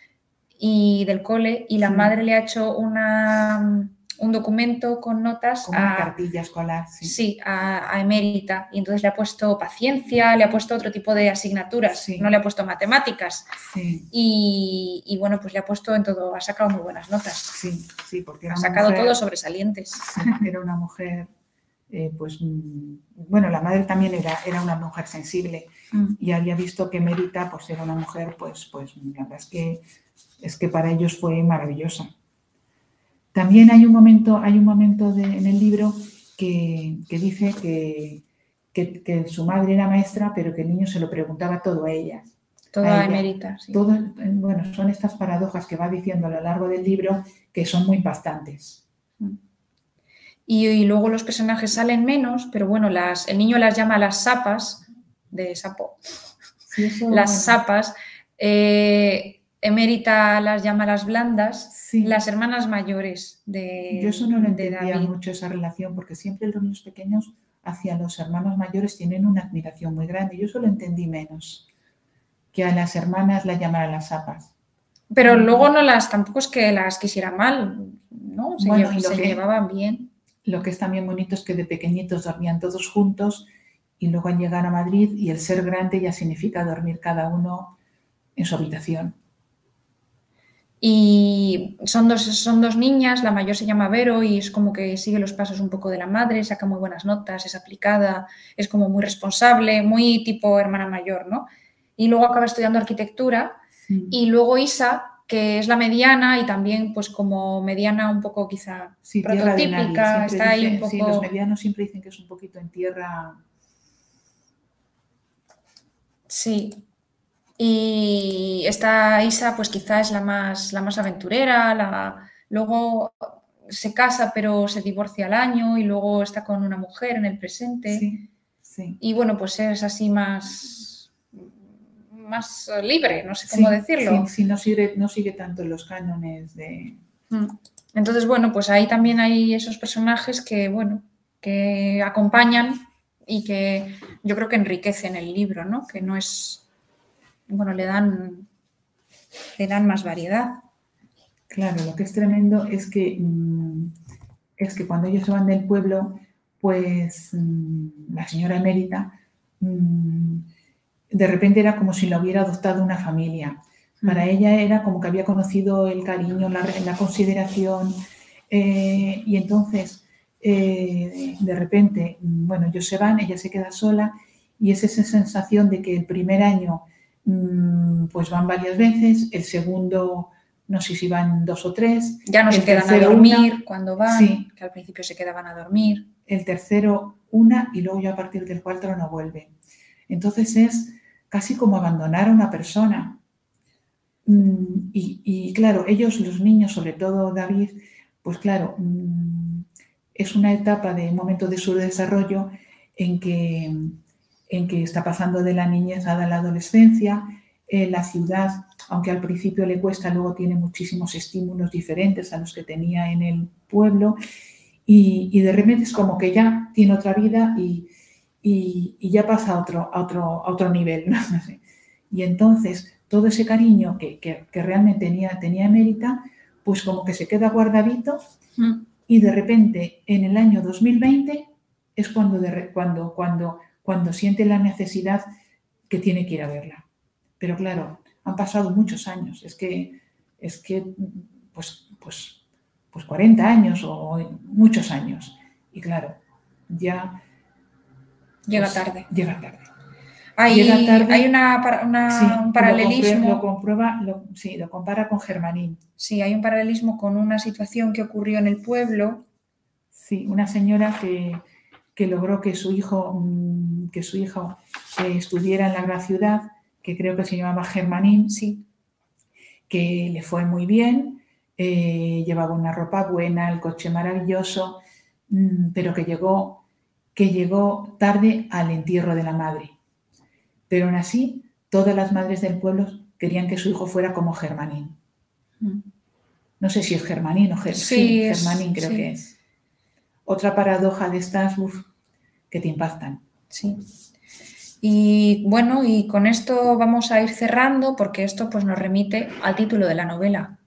y del cole y la Sí. madre le ha hecho una, un documento con notas Como una a, cartilla escolar. Sí. sí, a, a Emérita y entonces le ha puesto paciencia, le ha puesto otro tipo de asignaturas, Sí. no le ha puesto matemáticas sí, y, y, bueno, pues le ha puesto en todo, ha sacado muy buenas notas, sí, sí, porque era ha sacado mujer- todo sobresalientes. Sí, era una mujer, eh, pues, mm, bueno, la madre también era, era una mujer sensible Mm. y había visto que Mérita, pues, era una mujer, pues, pues, la verdad es que, es que para ellos fue maravillosa. También hay un momento, hay un momento de- en el libro que, que dice que, que- que su madre era maestra, pero que el niño se lo preguntaba todo a ella. Toda A sí. Todo, bueno, son estas paradojas que va diciendo a lo largo del libro que son muy impactantes. Y, y luego los personajes salen menos, pero bueno, las, el niño las llama las sapas de sapo, Sí, eso, las bueno, sapas. eh, Emérita las llama las blandas, sí. las hermanas mayores de, Yo eso no lo entendía mucho, esa relación, porque siempre los niños pequeños hacia los hermanos mayores tienen una admiración muy grande. Yo eso lo entendí menos, que a las hermanas las llamaran las sapas. Pero luego no las, tampoco es que las quisiera mal, ¿no? Se, Bueno, y lo se que- llevaban bien. Lo que es también bonito es que de pequeñitos dormían todos juntos y luego al llegar a Madrid y el ser grande ya significa dormir cada uno en su habitación. Y son dos, son dos niñas, la mayor se llama Vero y es como que sigue los pasos un poco de la madre, saca muy buenas notas, es aplicada, es como muy responsable, muy tipo hermana mayor, ¿no? Y luego acaba estudiando arquitectura Sí. y luego Isa, que es la mediana y también pues como mediana un poco quizá Sí, prototípica, está ahí un Sí, poco... los medianos siempre dicen que es un poquito en tierra. Sí. Y esta Isa, pues quizá es la más, la más aventurera, la... luego se casa pero se divorcia al año y luego está con una mujer en el presente. Sí, sí. Y bueno, pues es así más, más libre, no sé cómo Sí, decirlo. Sí, sí, no, sigue, no sigue tanto los cánones de. Mm. Entonces, bueno, pues ahí también hay esos personajes que, bueno, que acompañan y que yo creo que enriquecen el libro, ¿no? Que no es, bueno, le dan, le dan más variedad. Claro, lo que es tremendo es que, mm, es que cuando ellos se van del pueblo, pues mm, la señora emérita mm, de repente era como si la hubiera adoptado una familia. Para ella era como que había conocido el cariño, la, la consideración, eh, y entonces eh, de repente, bueno, ellos se van, ella se queda sola, y es esa sensación de que el primer año pues van varias veces, el segundo no sé si van dos o tres, Ya no se El quedan a dormir una. cuando van, Sí. que al principio se quedaban a dormir. el tercero una y luego ya a partir del cuarto no vuelve. Entonces es casi como abandonar a una persona. Mm, Y, y claro, ellos, los niños, sobre todo David, pues claro, mm, es una etapa de un momento de su desarrollo en que, en que está pasando de la niñez a la adolescencia. Eh, la ciudad, aunque al principio le cuesta, luego tiene muchísimos estímulos diferentes a los que tenía en el pueblo. Y, y de repente es como que ya tiene otra vida y, y- y ya pasa a otro, a otro, a otro nivel. Y entonces todo ese cariño que, que, realmente tenía, tenía Emérita, pues como que se queda guardadito mm. y de repente en el año 2020 es cuando, de, cuando, cuando, cuando siente la necesidad que tiene que ir a verla. Pero claro, han pasado muchos años, es que, es que pues, pues, pues 40 años o muchos años. Y claro, ya... Llega pues, tarde. Llega tarde. Hay, hay una, un paralelismo. Lo, comprueba, sí, lo compara con Germanín. Sí, hay un paralelismo con una situación que ocurrió en el pueblo. Sí, una señora que, que logró que su hijo, mm, que su hijo eh, estuviera en la gran ciudad, que creo que se llamaba Germanín, sí. que le fue muy bien, eh, llevaba una ropa buena, el coche maravilloso, mm, pero que llegó, que llegó tarde al entierro de la madre. Pero aún así, todas las madres del pueblo querían que su hijo fuera como Germanín. Mm. No sé si es Germanín o Germanín, creo que es. Otra paradoja de estas que te impactan. Sí. Y bueno, y con esto vamos a ir cerrando porque esto pues, nos remite al título de la novela,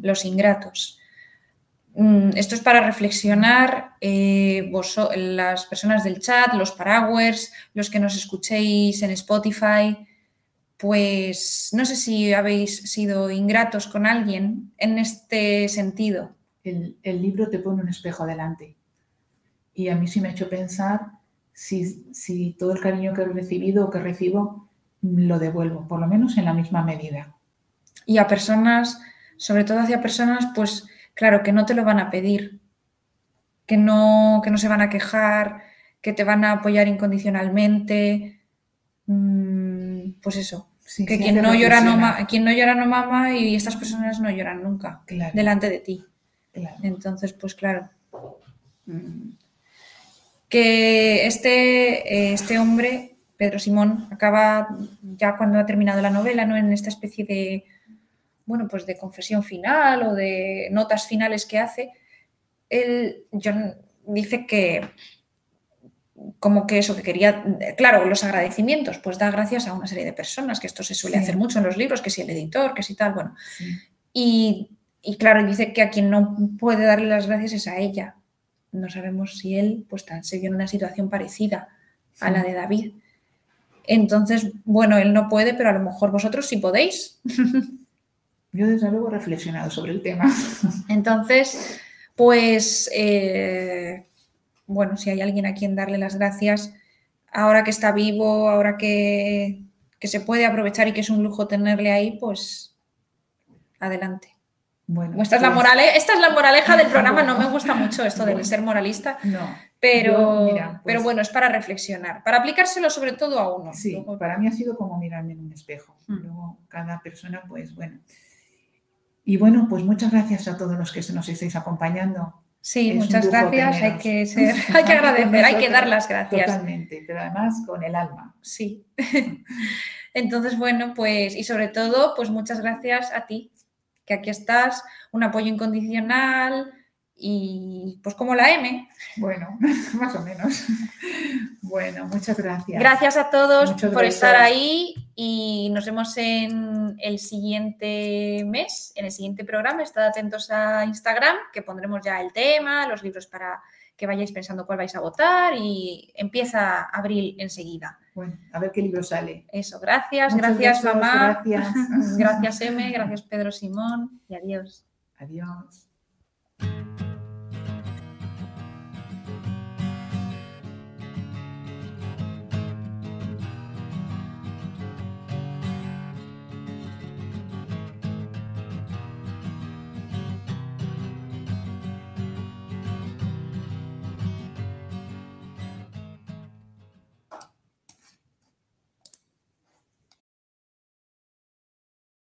Los Ingratos. Mm, esto es para reflexionar eh, las personas del chat, los paraguers, los que nos escuchéis en Spotify. Pues no sé si habéis sido ingratos con alguien en este sentido. El, el libro te pone un espejo delante. Y a mí sí me ha hecho pensar si, todo el cariño que he recibido o que recibo lo devuelvo, por lo menos en la misma medida. Y a personas, sobre todo hacia personas, pues claro, que no te lo van a pedir, que no, que no se van a quejar, que te van a apoyar incondicionalmente. Mm, pues eso, que quien no, llora no, quien no llora no mama y estas personas no lloran nunca delante de ti. Entonces, pues claro. Que este, este hombre, Pedro Simón, acaba ya cuando ha terminado la novela, ¿no? En esta especie de, bueno, pues de confesión final o de notas finales que hace, él John, dice que como que eso que quería, claro, los agradecimientos, pues da gracias a una serie de personas, que esto se suele hacer mucho en los libros, que si el editor, que si tal, bueno. Y, y, claro, dice que a quien no puede darle las gracias es a ella, no sabemos si él pues se vio en una situación parecida a la de David. Entonces, bueno, él no puede, pero a lo mejor vosotros sí podéis. Yo desde luego he reflexionado sobre el tema. Entonces, pues, eh, bueno, si hay alguien a quien darle las gracias, ahora que está vivo, ahora que, que se puede aprovechar y que es un lujo tenerle ahí, pues adelante. Bueno, esta, es la pues esta es la moraleja del programa, no me gusta mucho esto de ser moralista, no, pero, pero pues bueno, es para reflexionar, para aplicárselo sobre todo a uno. Sí, para mí ha sido como mirarme en un espejo. Hmm. Luego cada persona, pues bueno. Y bueno, pues muchas gracias a todos los que nos estáis acompañando. Sí, muchas gracias. Hay que, ser, hay que agradecer, hay que dar las gracias. Totalmente, pero además con el alma. Sí. Entonces, bueno, pues y sobre todo, pues muchas gracias a ti que aquí estás, un apoyo incondicional y pues como la M. Bueno, más o menos. Bueno, muchas gracias. Gracias a todos por estar ahí y nos vemos en el siguiente mes, en el siguiente programa. Estad atentos a Instagram, que pondremos ya el tema, los libros para que vayáis pensando cuál vais a votar y empieza abril enseguida. Bueno, a ver qué libro sale. Eso, gracias, gracias mamá. Gracias. gracias M, gracias Pedro Simón y adiós. Adiós.